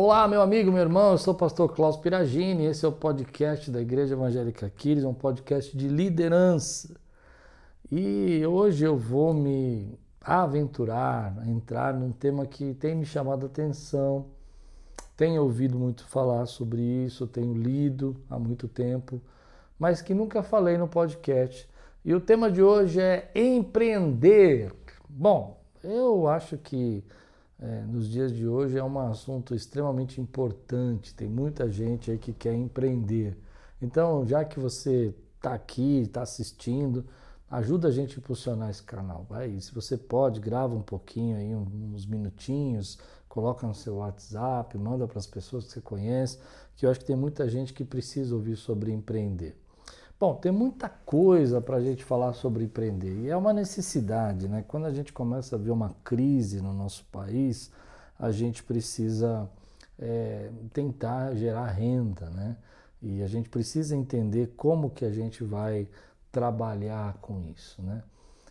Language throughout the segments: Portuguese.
Olá, meu amigo, meu irmão, eu sou o pastor Klaus Piragini, esse é o podcast da Igreja Evangélica Quiris, um podcast de liderança. E hoje eu vou me aventurar, entrar num tema que tem me chamado a atenção, tenho ouvido muito falar sobre isso, tenho lido há muito tempo, mas que nunca falei no podcast. E o tema de hoje é empreender. Bom, eu acho que é, nos dias de hoje é um assunto extremamente importante. Tem muita gente aí que quer empreender. Então, já que você está aqui, está assistindo, ajuda a gente a impulsionar esse canal. Vai, se você pode, grava um pouquinho aí, uns minutinhos, coloca no seu WhatsApp, manda para as pessoas que você conhece, que eu acho que tem muita gente que precisa ouvir sobre empreender. Bom, tem muita coisa para a gente falar sobre empreender e é uma necessidade, né? Quando a gente começa a ver uma crise no nosso país, a gente precisa é, tentar gerar renda, né? E a gente precisa entender como que a gente vai trabalhar com isso, né?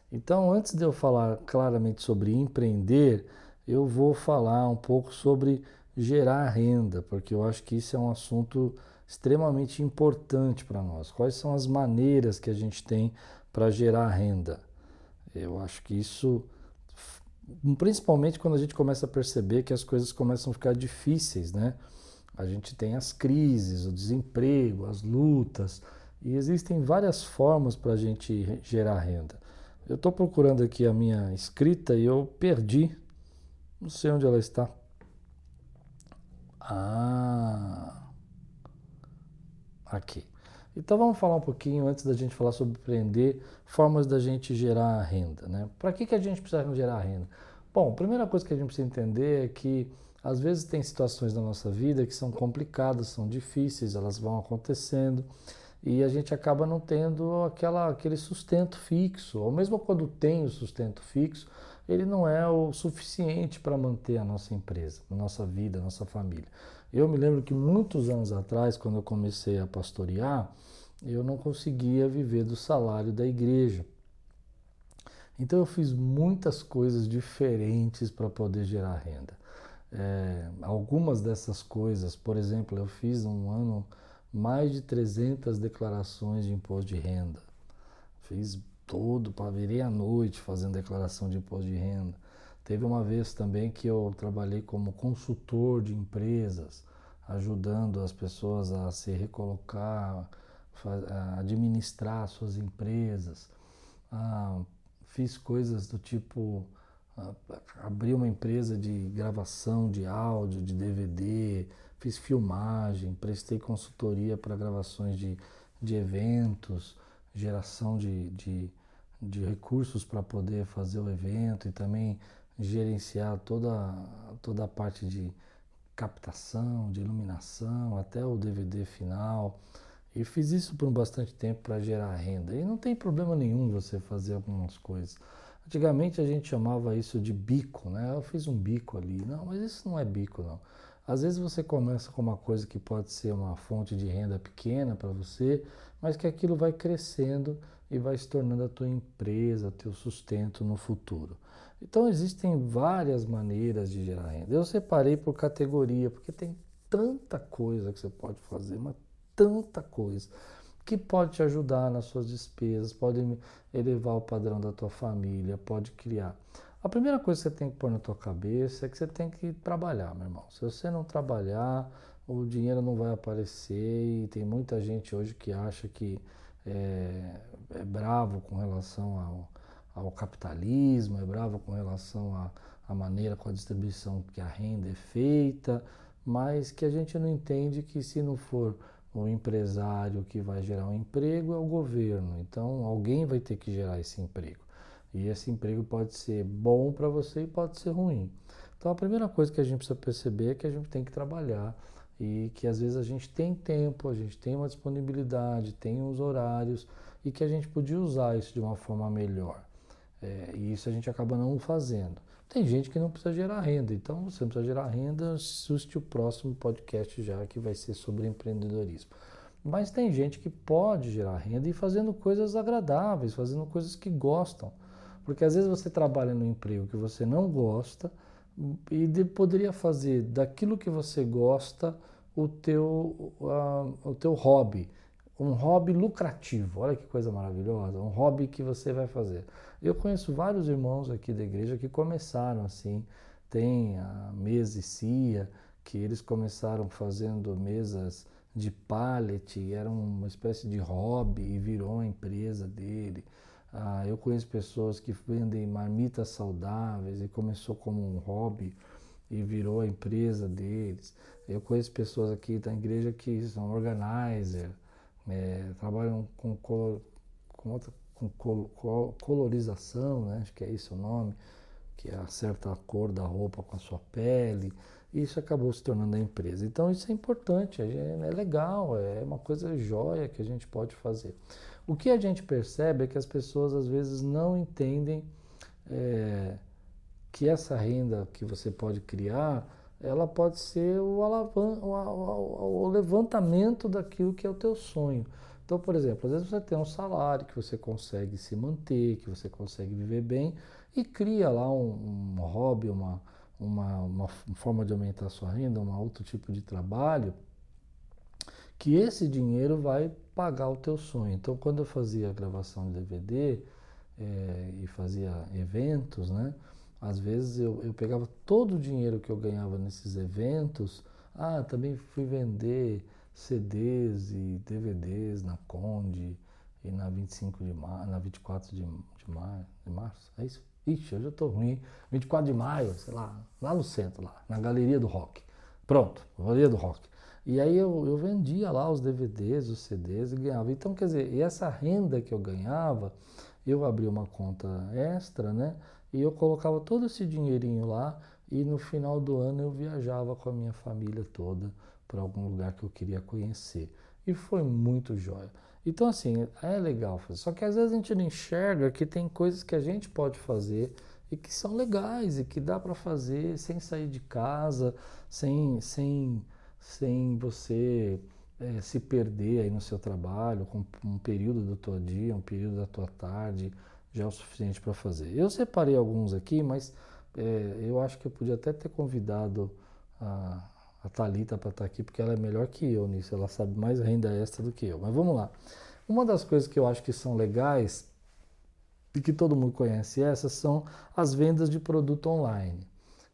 Então, antes de eu falar claramente sobre empreender, eu vou falar um pouco sobre gerar renda, porque eu acho que isso é um assunto extremamente importante para nós. Quais são as maneiras que a gente tem para gerar renda? Eu acho que isso, principalmente quando a gente começa a perceber que as coisas começam a ficar difíceis, né? A gente tem as crises, o desemprego, as lutas, e existem várias formas para a gente gerar renda. Eu estou procurando aqui a minha escrita e eu perdi, não sei onde ela está. Ah, aqui. Então vamos falar um pouquinho, antes da gente falar sobre empreender, formas da gente gerar renda. Né? Para que, que a gente precisa gerar renda? Bom, a primeira coisa que a gente precisa entender é que às vezes tem situações na nossa vida que são complicadas, são difíceis, elas vão acontecendo e a gente acaba não tendo aquela, aquele sustento fixo, ou mesmo quando tem o sustento fixo, ele não é o suficiente para manter a nossa empresa, a nossa vida, a nossa família. Eu me lembro que muitos anos atrás, quando eu comecei a pastorear, eu não conseguia viver do salário da igreja. Então eu fiz muitas coisas diferentes para poder gerar renda. É, algumas dessas coisas, por exemplo, eu fiz um ano mais de 300 declarações de imposto de renda. Fiz todo, virei à noite fazendo declaração de imposto de renda. Teve uma vez também que eu trabalhei como consultor de empresas, ajudando as pessoas a se recolocar, a administrar suas empresas. Ah, fiz coisas do tipo ah, abri uma empresa de gravação de áudio, de DVD, fiz filmagem, prestei consultoria para gravações de, de eventos, geração de, de, de recursos para poder fazer o evento e também gerenciar toda, toda a parte de captação, de iluminação, até o DVD final. E fiz isso por bastante tempo para gerar renda. E não tem problema nenhum você fazer algumas coisas. Antigamente a gente chamava isso de bico, né? Eu fiz um bico ali. Não, mas isso não é bico, não. Às vezes você começa com uma coisa que pode ser uma fonte de renda pequena para você, mas que aquilo vai crescendo e vai se tornando a tua empresa, teu sustento no futuro. Então existem várias maneiras de gerar renda. Eu separei por categoria, porque tem tanta coisa que você pode fazer, mas tanta coisa que pode te ajudar nas suas despesas, pode elevar o padrão da tua família, pode criar. A primeira coisa que você tem que pôr na tua cabeça é que você tem que trabalhar, meu irmão. Se você não trabalhar, o dinheiro não vai aparecer e tem muita gente hoje que acha que é, é bravo com relação ao, ao capitalismo, é bravo com relação à, maneira com a distribuição que a renda é feita, mas que a gente não entende que se não for o empresário que vai gerar um emprego é o governo. Então alguém vai ter que gerar esse emprego. E esse emprego pode ser bom para você e pode ser ruim. Então a primeira coisa que a gente precisa perceber é que a gente tem que trabalhar e que às vezes a gente tem tempo, a gente tem uma disponibilidade, tem uns horários e que a gente podia usar isso de uma forma melhor. É, e isso a gente acaba não fazendo. Tem gente que não precisa gerar renda, então você não precisa gerar renda, assiste o próximo podcast já que vai ser sobre empreendedorismo. Mas tem gente que pode gerar renda e fazendo coisas agradáveis, fazendo coisas que gostam. Porque às vezes você trabalha no emprego que você não gosta, e de, poderia fazer daquilo que você gosta o teu, uh, o teu hobby, um hobby lucrativo. Olha que coisa maravilhosa, um hobby que você vai fazer. Eu conheço vários irmãos aqui da igreja que começaram assim, tem a mesa e cia, que eles começaram fazendo mesas de pallet, era uma espécie de hobby e virou a empresa dele. Ah, eu conheço pessoas que vendem marmitas saudáveis e começou como um hobby e virou a empresa deles. Eu conheço pessoas aqui da igreja que são organizer, é, trabalham com, com, outra, com col, colorização, né? acho que é esse o nome, que acerta a cor da roupa com a sua pele. Isso acabou se tornando a empresa. Então isso é importante, é legal, é uma coisa jóia que a gente pode fazer. O que a gente percebe é que as pessoas às vezes não entendem é, que essa renda que você pode criar, ela pode ser o, alavan o, o, o levantamento daquilo que é o teu sonho. Então, por exemplo, às vezes você tem um salário que você consegue se manter, que você consegue viver bem e cria lá um, um hobby, uma, uma, uma forma de aumentar a sua renda, um outro tipo de trabalho, que esse dinheiro vai pagar o teu sonho. Então, quando eu fazia gravação de DVD é, e fazia eventos, né? Às vezes eu, eu pegava todo o dinheiro que eu ganhava nesses eventos. Ah, também fui vender CDs e DVDs na Conde e na 25 de maio, na 24 de, de maio, de março. É isso? Ixi, eu tô ruim. 24 de maio, sei lá, lá no centro, lá, na Galeria do Rock. Pronto, Galeria do Rock. E aí eu, eu vendia lá os DVDs, os CDs e ganhava. Então, quer dizer, e essa renda que eu ganhava, eu abri uma conta extra, né? E eu colocava todo esse dinheirinho lá e no final do ano eu viajava com a minha família toda para algum lugar que eu queria conhecer. E foi muito jóia. Então, assim, é legal fazer. Só que às vezes a gente não enxerga que tem coisas que a gente pode fazer e que são legais e que dá para fazer sem sair de casa, sem, sem sem você é, se perder aí no seu trabalho, com um período do teu dia, um período da tua tarde, já é o suficiente para fazer. Eu separei alguns aqui, mas é, eu acho que eu podia até ter convidado a, a Thalita para estar tá aqui, porque ela é melhor que eu nisso, ela sabe mais renda extra do que eu. Mas vamos lá. Uma das coisas que eu acho que são legais e que todo mundo conhece essas são as vendas de produto online.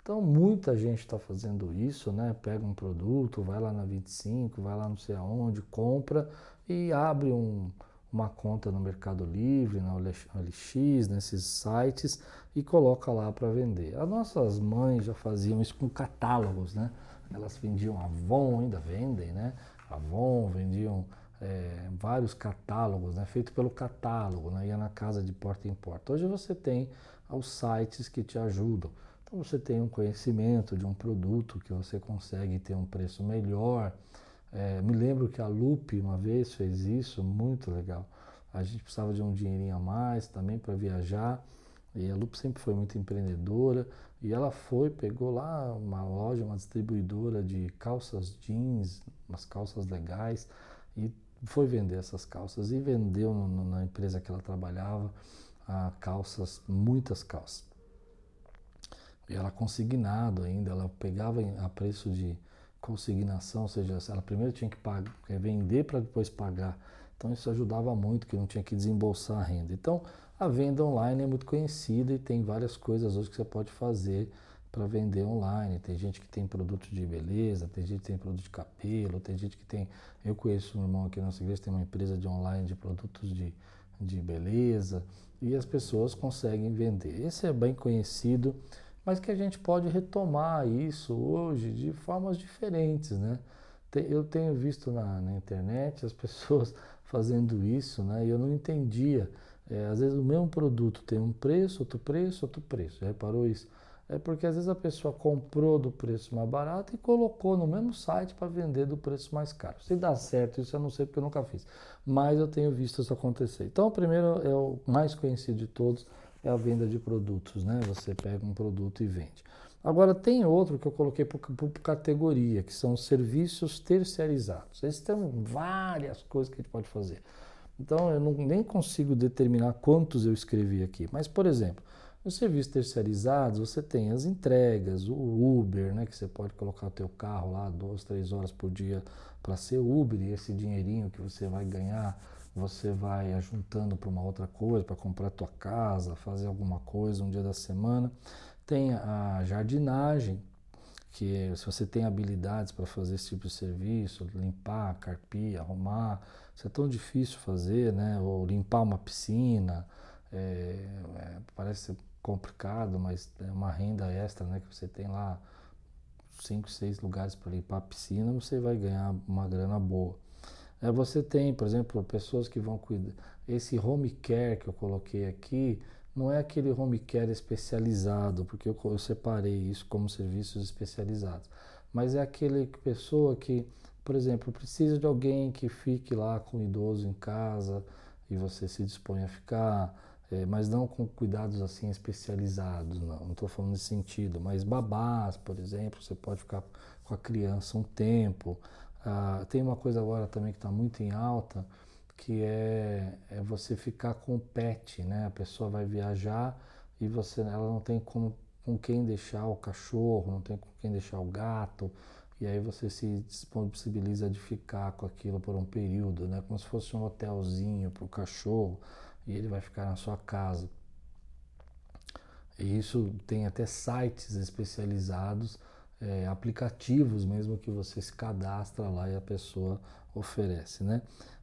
Então, muita gente está fazendo isso, né? Pega um produto, vai lá na 25, vai lá não sei aonde, compra e abre um, uma conta no Mercado Livre, na OLX, nesses sites e coloca lá para vender. As nossas mães já faziam isso com catálogos, né? Elas vendiam Avon, ainda vendem, né? Avon, vendiam é, vários catálogos, né? Feito pelo catálogo, né? Ia na casa de porta em porta. Hoje você tem os sites que te ajudam. Então você tem um conhecimento de um produto que você consegue ter um preço melhor. É, me lembro que a Lupe uma vez fez isso, muito legal. A gente precisava de um dinheirinho a mais também para viajar. E a Lupe sempre foi muito empreendedora. E ela foi, pegou lá uma loja, uma distribuidora de calças jeans, umas calças legais, e foi vender essas calças. E vendeu no, na empresa que ela trabalhava calças, muitas calças. Ela consignado ainda, ela pegava a preço de consignação, ou seja, ela primeiro tinha que pagar, vender para depois pagar. Então isso ajudava muito, que não tinha que desembolsar a renda. Então a venda online é muito conhecida e tem várias coisas hoje que você pode fazer para vender online. Tem gente que tem produto de beleza, tem gente que tem produto de cabelo, tem gente que tem. Eu conheço um irmão aqui na nossa igreja, tem uma empresa de online de produtos de, de beleza e as pessoas conseguem vender. Esse é bem conhecido mas que a gente pode retomar isso hoje de formas diferentes, né? Eu tenho visto na, na internet as pessoas fazendo isso, né? E eu não entendia. É, às vezes o mesmo produto tem um preço, outro preço, outro preço. Já reparou isso? É porque às vezes a pessoa comprou do preço mais barato e colocou no mesmo site para vender do preço mais caro. Se dá certo, isso eu não sei porque eu nunca fiz. Mas eu tenho visto isso acontecer. Então, o primeiro é o mais conhecido de todos, é a venda de produtos, né? Você pega um produto e vende. Agora tem outro que eu coloquei por, por categoria, que são serviços terceirizados. Esses tem várias coisas que a gente pode fazer. Então eu não, nem consigo determinar quantos eu escrevi aqui. Mas, por exemplo, Nos serviços terceirizados, você tem as entregas, o Uber, né, que você pode colocar o teu carro lá duas, três horas por dia para ser Uber, e esse dinheirinho que você vai ganhar, você vai ajuntando para uma outra coisa, para comprar tua casa, fazer alguma coisa um dia da semana. Tem a jardinagem, que se você tem habilidades para fazer esse tipo de serviço, limpar, carpir, arrumar, isso é tão difícil fazer, né? Ou limpar uma piscina, é, é, parece complicado, mas é uma renda extra, né? Que você tem lá cinco, seis lugares para limpar a piscina, você vai ganhar uma grana boa. É, você tem, por exemplo, pessoas que vão cuidar. Esse home care que eu coloquei aqui não é aquele home care especializado, porque eu, eu separei isso como serviços especializados, mas é aquele pessoa que, por exemplo, precisa de alguém que fique lá com o idoso em casa e você se dispõe a ficar é, mas não com cuidados assim especializados, não estou falando nesse sentido, mas babás, por exemplo, você pode ficar com a criança um tempo. Ah, tem uma coisa agora também que está muito em alta, que é, é, você ficar com o pet, né? A pessoa vai viajar e você, ela não tem como, com quem deixar o cachorro, não tem com quem deixar o gato, e aí você se disponibiliza de ficar com aquilo por um período, né? Como se fosse um hotelzinho para o cachorro e ele vai ficar na sua casa. E isso tem até sites especializados, é, aplicativos mesmo que você se cadastra lá e a pessoa oferece, né?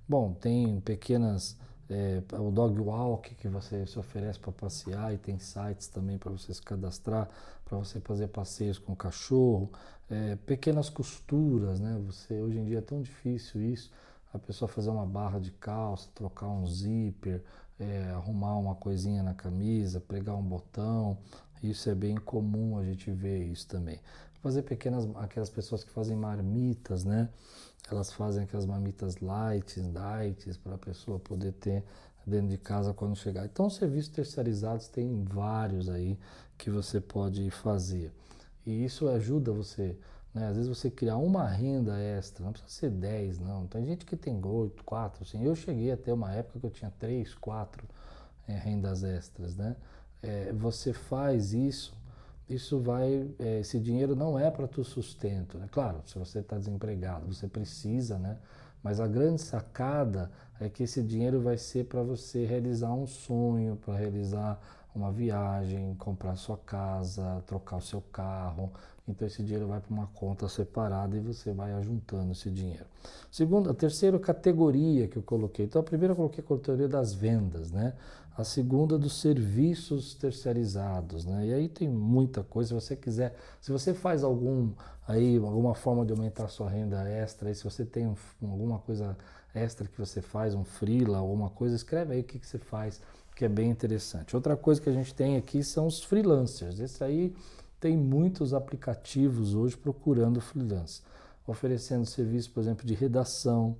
Bom, tem pequenas é, o dog walk que você se oferece para passear e tem sites também para você se cadastrar para você fazer passeios com o cachorro, é, pequenas costuras, né? Você hoje em dia é tão difícil isso, a pessoa fazer uma barra de calça, trocar um zíper, é, arrumar uma coisinha na camisa, pregar um botão. Isso é bem comum a gente ver isso também. Fazer pequenas, aquelas pessoas que fazem marmitas, né? Elas fazem aquelas marmitas light, lights, para a pessoa poder ter dentro de casa quando chegar. Então, serviços terceirizados tem vários aí que você pode fazer. E isso ajuda você né? Às vezes você criar uma renda extra, não precisa ser 10, não. Tem gente que tem 8, 4, assim. Eu cheguei até uma época que eu tinha 3, 4 é, rendas extras, né? É, você faz isso, isso vai, é, esse dinheiro não é para tu sustento, né? Claro, se você está desempregado, você precisa, né? Mas a grande sacada é que esse dinheiro vai ser para você realizar um sonho, para realizar uma viagem, comprar sua casa, trocar o seu carro, então esse dinheiro vai para uma conta separada e você vai ajuntando esse dinheiro. Segunda, a terceira categoria que eu coloquei. Então a primeira eu coloquei a categoria das vendas, né? A segunda dos serviços terceirizados, né? E aí tem muita coisa. Se você quiser, se você faz algum aí alguma forma de aumentar a sua renda extra, se você tem um, alguma coisa extra que você faz, um freela, alguma coisa, escreve aí o que, que você faz, que é bem interessante. Outra coisa que a gente tem aqui são os freelancers. Esse aí tem muitos aplicativos hoje procurando freelance, oferecendo serviço, por exemplo, de redação,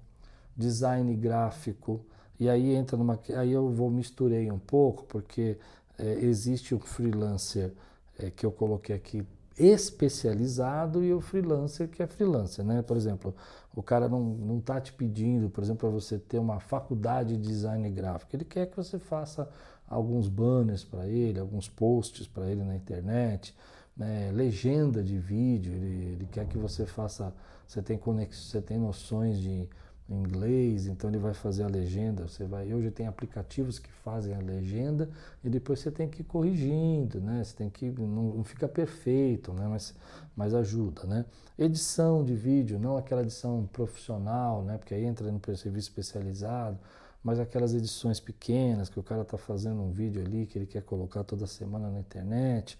design gráfico. E aí entra numa. Aí eu vou misturei um pouco, porque é, existe um freelancer é, que eu coloquei aqui especializado e o freelancer que é freelancer, né? Por exemplo, o cara não, não tá te pedindo, por exemplo, para você ter uma faculdade de design gráfico. Ele quer que você faça alguns banners para ele, alguns posts para ele na internet, né, legenda de vídeo, ele, ele, quer que você faça, você tem conexão, você tem noções de inglês, então ele vai fazer a legenda, você vai, hoje tem aplicativos que fazem a legenda e depois você tem que ir corrigindo, né? Você tem que não, não fica perfeito, né? Mas, mas ajuda, né? Edição de vídeo, não aquela edição profissional, né? Porque aí entra no serviço especializado, mas aquelas edições pequenas que o cara está fazendo um vídeo ali que ele quer colocar toda semana na internet.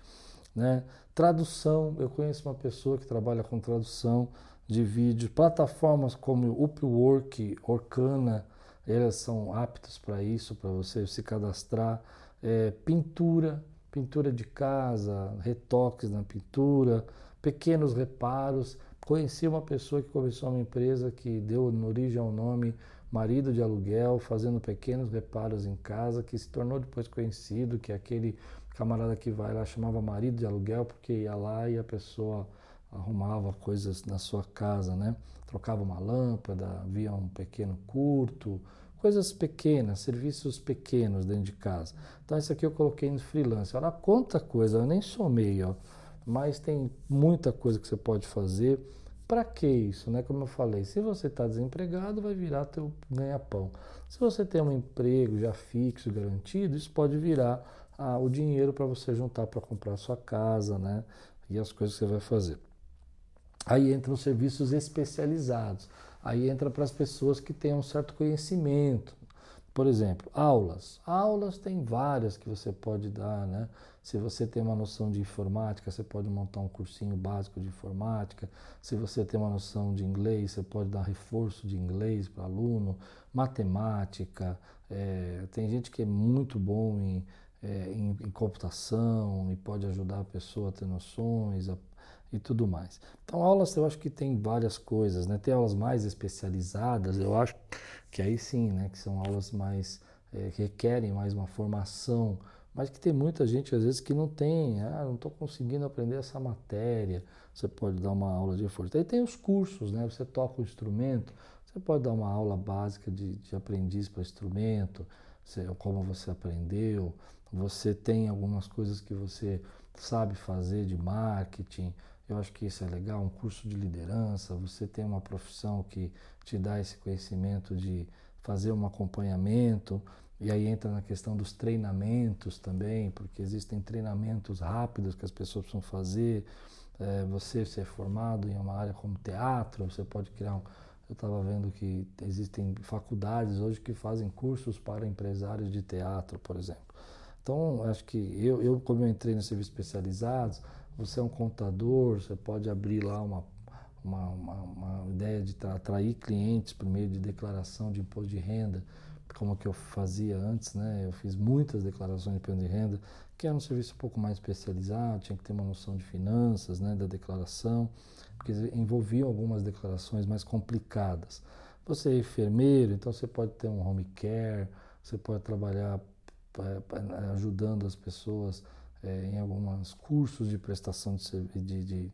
Né? Tradução, eu conheço uma pessoa que trabalha com tradução de vídeo, plataformas como Upwork, Orkana, elas são aptas para isso, para você se cadastrar. É, pintura, pintura de casa, retoques na pintura, pequenos reparos. Conheci uma pessoa que começou uma empresa que deu origem ao nome Marido de Aluguel, fazendo pequenos reparos em casa, que se tornou depois conhecido, que é aquele camarada que vai lá chamava marido de aluguel porque ia lá e a pessoa arrumava coisas na sua casa, né? Trocava uma lâmpada, via um pequeno curto, coisas pequenas, serviços pequenos dentro de casa. Então, isso aqui eu coloquei no freelance. Olha quanta coisa, eu nem somei, ó, mas tem muita coisa que você pode fazer. Para que isso, né? Como eu falei, se você está desempregado, vai virar teu ganha-pão. Se você tem um emprego já fixo, garantido, isso pode virar o dinheiro para você juntar para comprar sua casa, né? E as coisas que você vai fazer. Aí entram os serviços especializados. Aí entra para as pessoas que têm um certo conhecimento. Por exemplo, aulas. Aulas tem várias que você pode dar, né? Se você tem uma noção de informática, você pode montar um cursinho básico de informática. Se você tem uma noção de inglês, você pode dar reforço de inglês para aluno. Matemática. É, tem gente que é muito bom em, é, em, em computação e pode ajudar a pessoa a ter noções, a e tudo mais. Então, aulas eu acho que tem várias coisas, né? Tem aulas mais especializadas, eu acho que aí sim, né? Que são aulas mais é, que requerem mais uma formação, mas que tem muita gente às vezes que não tem, ah, não estou conseguindo aprender essa matéria. Você pode dar uma aula de reforço. Aí tem os cursos, né? Você toca o instrumento, você pode dar uma aula básica de, de aprendiz para instrumento, como você aprendeu. Você tem algumas coisas que você sabe fazer de marketing, eu acho que isso é legal, um curso de liderança, você tem uma profissão que te dá esse conhecimento de fazer um acompanhamento, e aí entra na questão dos treinamentos também, porque existem treinamentos rápidos que as pessoas precisam fazer. É, você ser formado em uma área como teatro, você pode criar um. Eu estava vendo que existem faculdades hoje que fazem cursos para empresários de teatro, por exemplo. Então, acho que eu, eu como eu entrei no serviço especializados, você é um contador, você pode abrir lá uma, uma, uma, uma ideia de atrair clientes por meio de declaração de imposto de renda, como que eu fazia antes, né? Eu fiz muitas declarações de imposto de renda, que era um serviço um pouco mais especializado, tinha que ter uma noção de finanças, né, da declaração, porque envolviam algumas declarações mais complicadas. Você é enfermeiro, então você pode ter um home care, você pode trabalhar ajudando as pessoas é, em alguns cursos de prestação de, de, de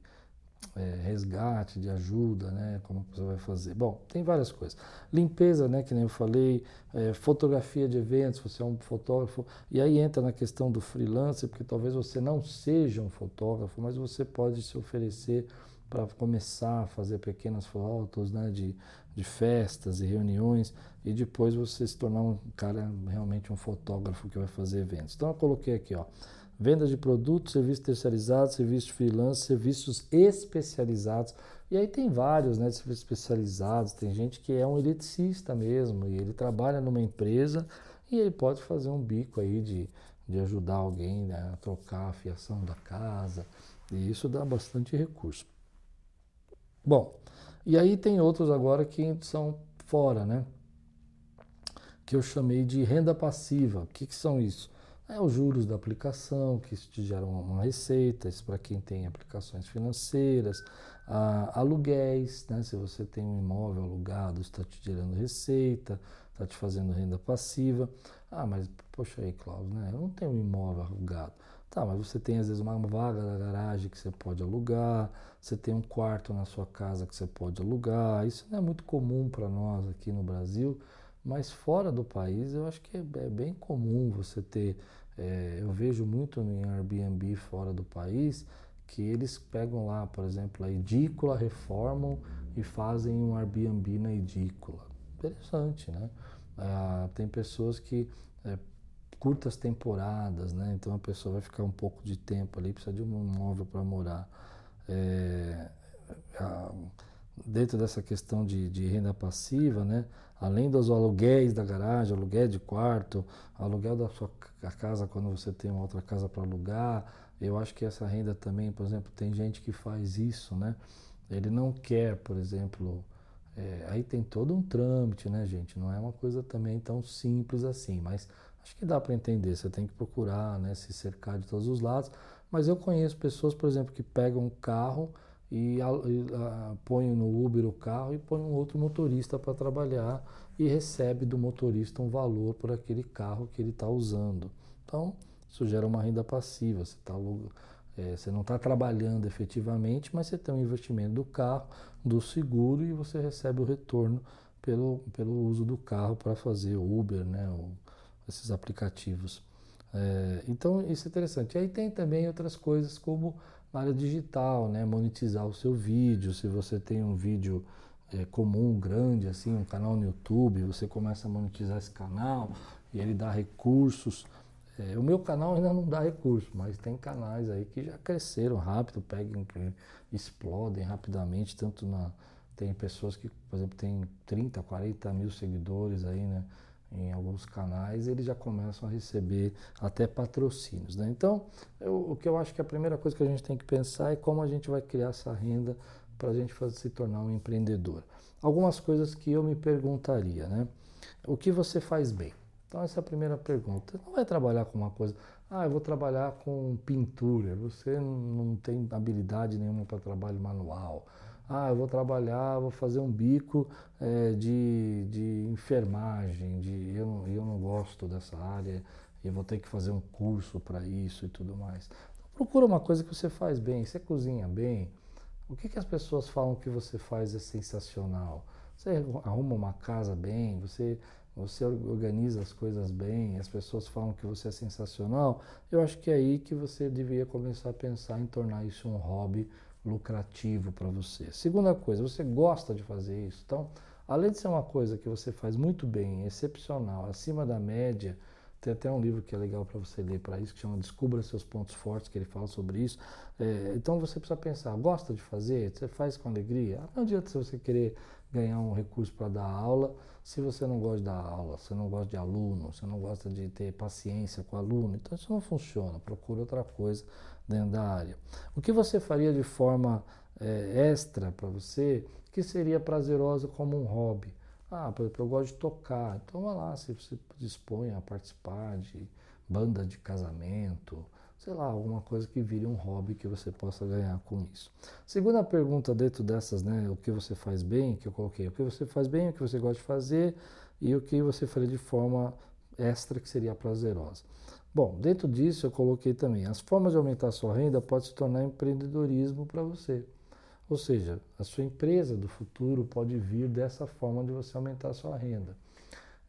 é, resgate, de ajuda, né? Como você vai fazer? Bom, tem várias coisas. Limpeza, né? Que nem eu falei, é, fotografia de eventos, você é um fotógrafo, e aí entra na questão do freelancer, porque talvez você não seja um fotógrafo, mas você pode se oferecer para começar a fazer pequenas fotos, né? De, de festas e reuniões, e depois você se tornar um cara realmente um fotógrafo que vai fazer eventos. Então eu coloquei aqui, ó Venda de produtos, serviços terceirizados, serviços freelance, serviços especializados. E aí tem vários, né, serviços especializados. Tem gente que é um eletricista mesmo e ele trabalha numa empresa e ele pode fazer um bico aí de, de ajudar alguém né, a trocar a fiação da casa. E isso dá bastante recurso. Bom, e aí tem outros agora que são fora, né? Que eu chamei de renda passiva. O que, que são isso? É os juros da aplicação, que te gera uma receita, isso para quem tem aplicações financeiras, aluguéis, né? se você tem um imóvel alugado, está te gerando receita, está te fazendo renda passiva. Ah, mas poxa aí, Cláudio, né? eu não tenho um imóvel alugado. Tá, mas você tem às vezes uma vaga da garagem que você pode alugar, você tem um quarto na sua casa que você pode alugar. Isso não é muito comum para nós aqui no Brasil, mas fora do país eu acho que é, é bem comum você ter é, eu vejo muito em Airbnb fora do país que eles pegam lá, por exemplo, a edícula, reformam e fazem um Airbnb na edícula. Interessante, né? Ah, tem pessoas que é, curtas temporadas, né? Então a pessoa vai ficar um pouco de tempo ali, precisa de um imóvel para morar. É, a, dentro dessa questão de, de renda passiva, né? além dos aluguéis da garagem, aluguel de quarto, aluguel da sua casa quando você tem uma outra casa para alugar, eu acho que essa renda também, por exemplo, tem gente que faz isso, né? Ele não quer, por exemplo, é, aí tem todo um trâmite, né, gente? Não é uma coisa também tão simples assim, mas acho que dá para entender. Você tem que procurar, né, se cercar de todos os lados. Mas eu conheço pessoas, por exemplo, que pegam um carro e, a, a, põe no Uber o carro e põe um outro motorista para trabalhar e recebe do motorista um valor por aquele carro que ele está usando. Então, isso gera uma renda passiva. Você, tá, é, você não está trabalhando efetivamente, mas você tem um investimento do carro, do seguro e você recebe o retorno pelo, pelo uso do carro para fazer Uber, né, ou esses aplicativos. É, então isso é interessante. Aí tem também outras coisas como na área digital, né, monetizar o seu vídeo. Se você tem um vídeo é, comum, grande, assim, um canal no YouTube, você começa a monetizar esse canal e ele dá recursos. É, o meu canal ainda não dá recurso, mas tem canais aí que já cresceram rápido, pegam, explodem rapidamente, tanto na. Tem pessoas que, por exemplo, tem 30, 40 mil seguidores aí, né? Em alguns canais, eles já começam a receber até patrocínios. Né? Então, eu, o que eu acho que a primeira coisa que a gente tem que pensar é como a gente vai criar essa renda para a gente fazer, se tornar um empreendedor. Algumas coisas que eu me perguntaria, né? O que você faz bem? Então essa é a primeira pergunta. Não vai trabalhar com uma coisa, ah, eu vou trabalhar com pintura, você não tem habilidade nenhuma para trabalho manual. Ah, eu vou trabalhar, vou fazer um bico é, de, de enfermagem, de, eu, eu não gosto dessa área, eu vou ter que fazer um curso para isso e tudo mais. Então, procura uma coisa que você faz bem, você cozinha bem, o que, que as pessoas falam que você faz é sensacional? Você arruma uma casa bem, você, você organiza as coisas bem, as pessoas falam que você é sensacional. Eu acho que é aí que você deveria começar a pensar em tornar isso um hobby lucrativo para você. Segunda coisa, você gosta de fazer isso. Então, além de ser uma coisa que você faz muito bem, excepcional, acima da média, tem até um livro que é legal para você ler para isso, que chama Descubra Seus Pontos Fortes, que ele fala sobre isso. É, então você precisa pensar, gosta de fazer? Você faz com alegria? Não adianta se você querer ganhar um recurso para dar aula, se você não gosta de dar aula, você não gosta de aluno, você não gosta de ter paciência com aluno, então isso não funciona, procura outra coisa dentro da área. O que você faria de forma é, extra para você, que seria prazerosa como um hobby? Ah, por exemplo, eu gosto de tocar. Então vá lá, se você dispõe a participar de banda de casamento, sei lá, alguma coisa que vire um hobby que você possa ganhar com isso. Segunda pergunta dentro dessas, né, o que você faz bem, que eu coloquei, o que você faz bem, o que você gosta de fazer e o que você faria de forma extra que seria prazerosa. Bom, dentro disso eu coloquei também, as formas de aumentar a sua renda pode se tornar empreendedorismo para você. Ou seja, a sua empresa do futuro pode vir dessa forma de você aumentar a sua renda.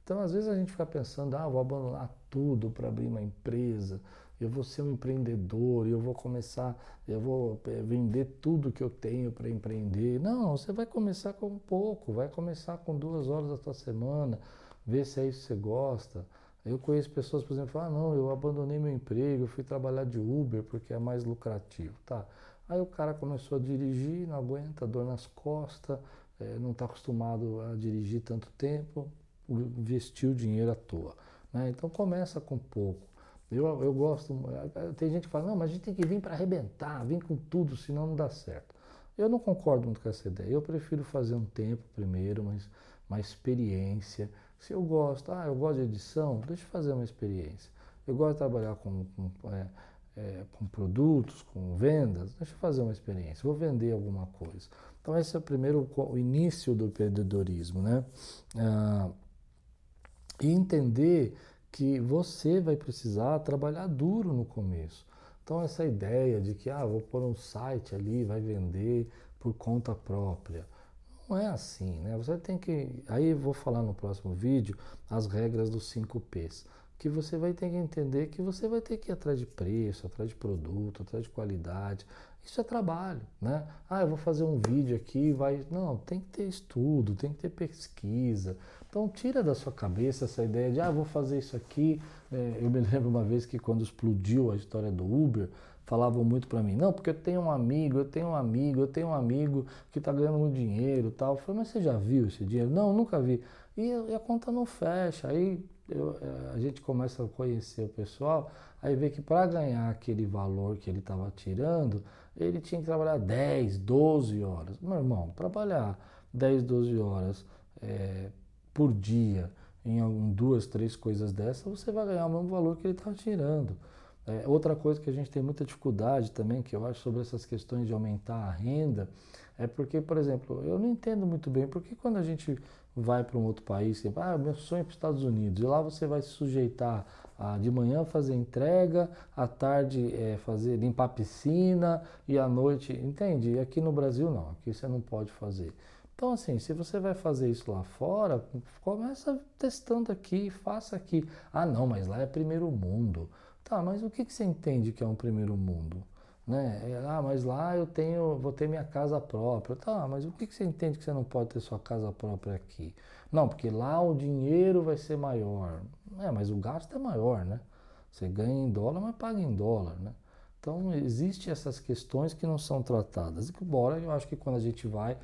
Então, às vezes a gente fica pensando, ah, vou abandonar tudo para abrir uma empresa, eu vou ser um empreendedor, eu vou começar, eu vou eh, vender tudo que eu tenho para empreender. Não, você vai começar com pouco, vai começar com duas horas da sua semana, ver se é isso que você gosta. Eu conheço pessoas, por exemplo, ah, não, eu abandonei meu emprego, eu fui trabalhar de Uber porque é mais lucrativo. Tá, Aí o cara começou a dirigir, não aguenta, dor nas costas, é, não está acostumado a dirigir tanto tempo, investiu dinheiro à toa. Né? Então começa com pouco. Eu, eu gosto, eh, tem gente que fala, não, mas a gente tem que vir para arrebentar, vir com tudo, senão não dá certo. Eu não concordo muito com essa ideia. Eu prefiro fazer um tempo primeiro, mas uma experiência. Se eu gosto, ah, eu gosto de edição, deixa eu fazer uma experiência. Eu gosto de trabalhar com, com é, é, com produtos, com vendas, deixa eu fazer uma experiência, vou vender alguma coisa. Então esse é o primeiro o início do empreendedorismo, né? Ah, e entender que você vai precisar trabalhar duro no começo. Então essa ideia de que ah, vou pôr um site ali, vai vender por conta própria. Não é assim, né? Você tem que. Aí eu vou falar no próximo vídeo as regras dos 5 P's que você vai ter que entender que você vai ter que ir atrás de preço, atrás de produto, atrás de qualidade. Isso é trabalho, né? Ah, eu vou fazer um vídeo aqui, vai. Não, tem que ter estudo, tem que ter pesquisa. Então tira da sua cabeça essa ideia de ah, vou fazer isso aqui. É, eu me lembro uma vez que quando explodiu a história do Uber, falavam muito para mim, não, porque eu tenho um amigo, eu tenho um amigo, eu tenho um amigo que está ganhando muito dinheiro tal. Eu falei, mas você já viu esse dinheiro? Não, nunca vi. E, e a conta não fecha. Aí eu, é, a gente começa a conhecer o pessoal, aí vê que para ganhar aquele valor que ele estava tirando, ele tinha que trabalhar 10, 12 horas. Meu irmão, trabalhar 10, 12 horas é, por dia em, em duas, três coisas dessas, você vai ganhar o mesmo valor que ele estava tirando. É, outra coisa que a gente tem muita dificuldade também, que eu acho sobre essas questões de aumentar a renda, é porque, por exemplo, eu não entendo muito bem porque quando a gente vai para um outro país, ah, meu sonho é para os Estados Unidos, e lá você vai se sujeitar a de manhã fazer entrega, à tarde é, fazer limpar a piscina e à noite, entende? E aqui no Brasil não, aqui você não pode fazer. Então, assim, se você vai fazer isso lá fora, começa testando aqui, faça aqui. Ah, não, mas lá é primeiro mundo. Tá, mas o que, que você entende que é um primeiro mundo? Né? É, ah, mas lá eu tenho, vou ter minha casa própria. Tá, mas o que, que você entende que você não pode ter sua casa própria aqui? Não, porque lá o dinheiro vai ser maior. É, mas o gasto é maior, né? Você ganha em dólar, mas paga em dólar, né? Então, existem essas questões que não são tratadas. Embora eu acho que quando a gente vai,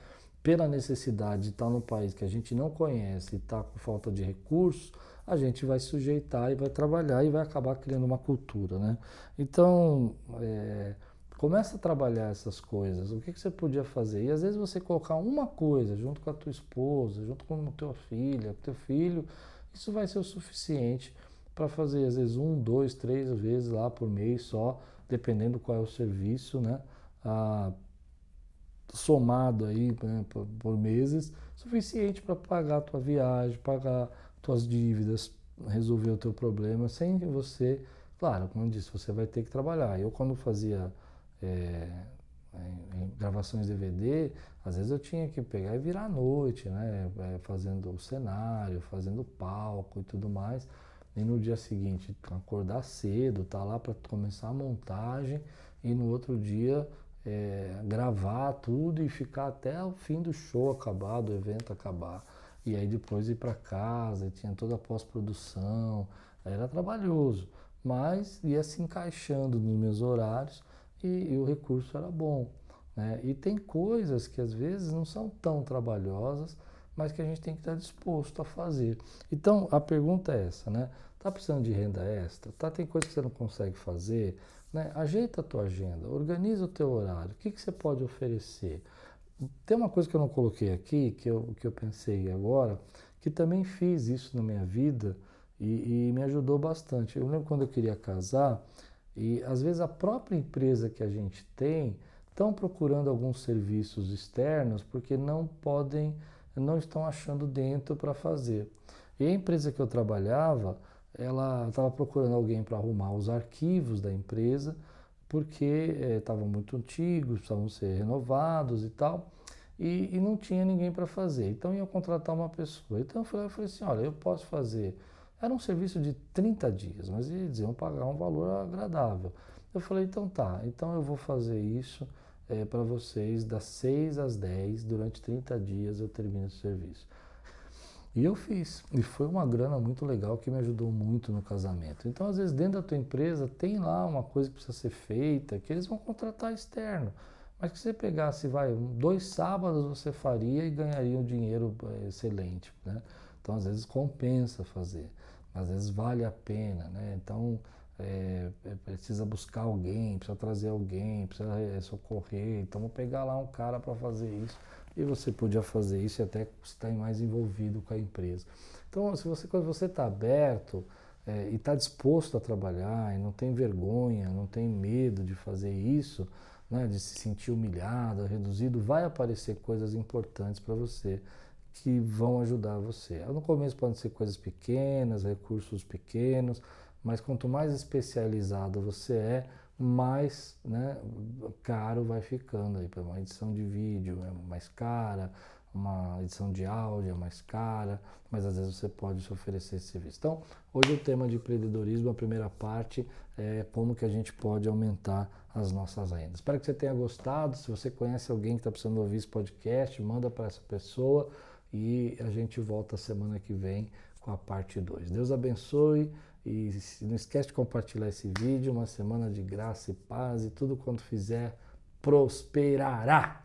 pela necessidade de estar num país que a gente não conhece e está com falta de recursos, a gente vai sujeitar e vai trabalhar e vai acabar criando uma cultura, né? Então, é, começa a trabalhar essas coisas. O que, que você podia fazer? E às vezes você colocar uma coisa junto com a tua esposa, junto com a tua filha, teu filho, isso vai ser o suficiente para fazer às vezes um, dois, três vezes lá por mês só, dependendo qual é o serviço, né? Ah, somado aí né, por, por, meses, suficiente para pagar a tua viagem, pagar tuas dívidas, resolver o teu problema, sem você, claro, como eu disse, você vai ter que trabalhar. Eu quando fazia é, em, em gravações DVD, às vezes eu tinha que pegar e virar à noite, né, é, fazendo o cenário, fazendo o palco e tudo mais. E no dia seguinte acordar cedo, tá lá para começar a montagem e no outro dia é, gravar tudo e ficar até o fim do show acabar, do evento acabar. E aí depois ir para casa, tinha toda a pós-produção, era trabalhoso, mas ia se encaixando nos meus horários e, e o recurso era bom. Né? E tem coisas que às vezes não são tão trabalhosas, mas que a gente tem que estar disposto a fazer. Então, a pergunta é essa, né? Tá precisando de renda extra? Tá, tem coisa que você não consegue fazer? Né? Ajeita a tua agenda, organiza o teu horário. O que, que você pode oferecer? Tem uma coisa que eu não coloquei aqui, que eu, que eu pensei agora, que também fiz isso na minha vida e, e me ajudou bastante. Eu lembro quando eu queria casar, e às vezes a própria empresa que a gente tem estão procurando alguns serviços externos porque não podem não estão achando dentro para fazer. E a empresa que eu trabalhava, ela estava procurando alguém para arrumar os arquivos da empresa, porque estavam eh, muito antigos, precisavam ser renovados e tal, e, e não tinha ninguém para fazer. Então ia contratar uma pessoa. Então eu falei, eu falei assim, olha, eu posso fazer. Era um serviço de 30 dias, mas eles iam pagar um valor agradável. Eu falei, então tá, então eu vou fazer isso é, para vocês das 6 às 10, durante 30 dias eu termino o serviço. E eu fiz. E foi uma grana muito legal que me ajudou muito no casamento. Então, às vezes, dentro da tua empresa, tem lá uma coisa que precisa ser feita, que eles vão contratar externo. Mas que você pegasse, vai, dois sábados você faria e ganharia um dinheiro é, excelente, né? Então, às vezes, compensa fazer. Às vezes, vale a pena, né? Então, é, precisa buscar alguém, precisa trazer alguém, precisa socorrer. Então, vou pegar lá um cara para fazer isso. E você podia fazer isso e até estar mais envolvido com a empresa. Então, se você, quando você está aberto é, e está disposto a trabalhar e não tem vergonha, não tem medo de fazer isso, né, de se sentir humilhado, reduzido, vai aparecer coisas importantes para você que vão ajudar você. No começo podem ser coisas pequenas, recursos pequenos, mas quanto mais especializado você é, mais né, caro vai ficando. Aí, uma edição de vídeo é mais cara, uma edição de áudio é mais cara, mas às vezes você pode se oferecer esse serviço. Então, hoje o tema de empreendedorismo, a primeira parte é como que a gente pode aumentar as nossas rendas. Espero que você tenha gostado. Se você conhece alguém que está precisando ouvir esse podcast, manda para essa pessoa e a gente volta semana que vem com a parte 2. Deus abençoe. E não esquece de compartilhar esse vídeo. Uma semana de graça e paz e tudo quanto fizer prosperará.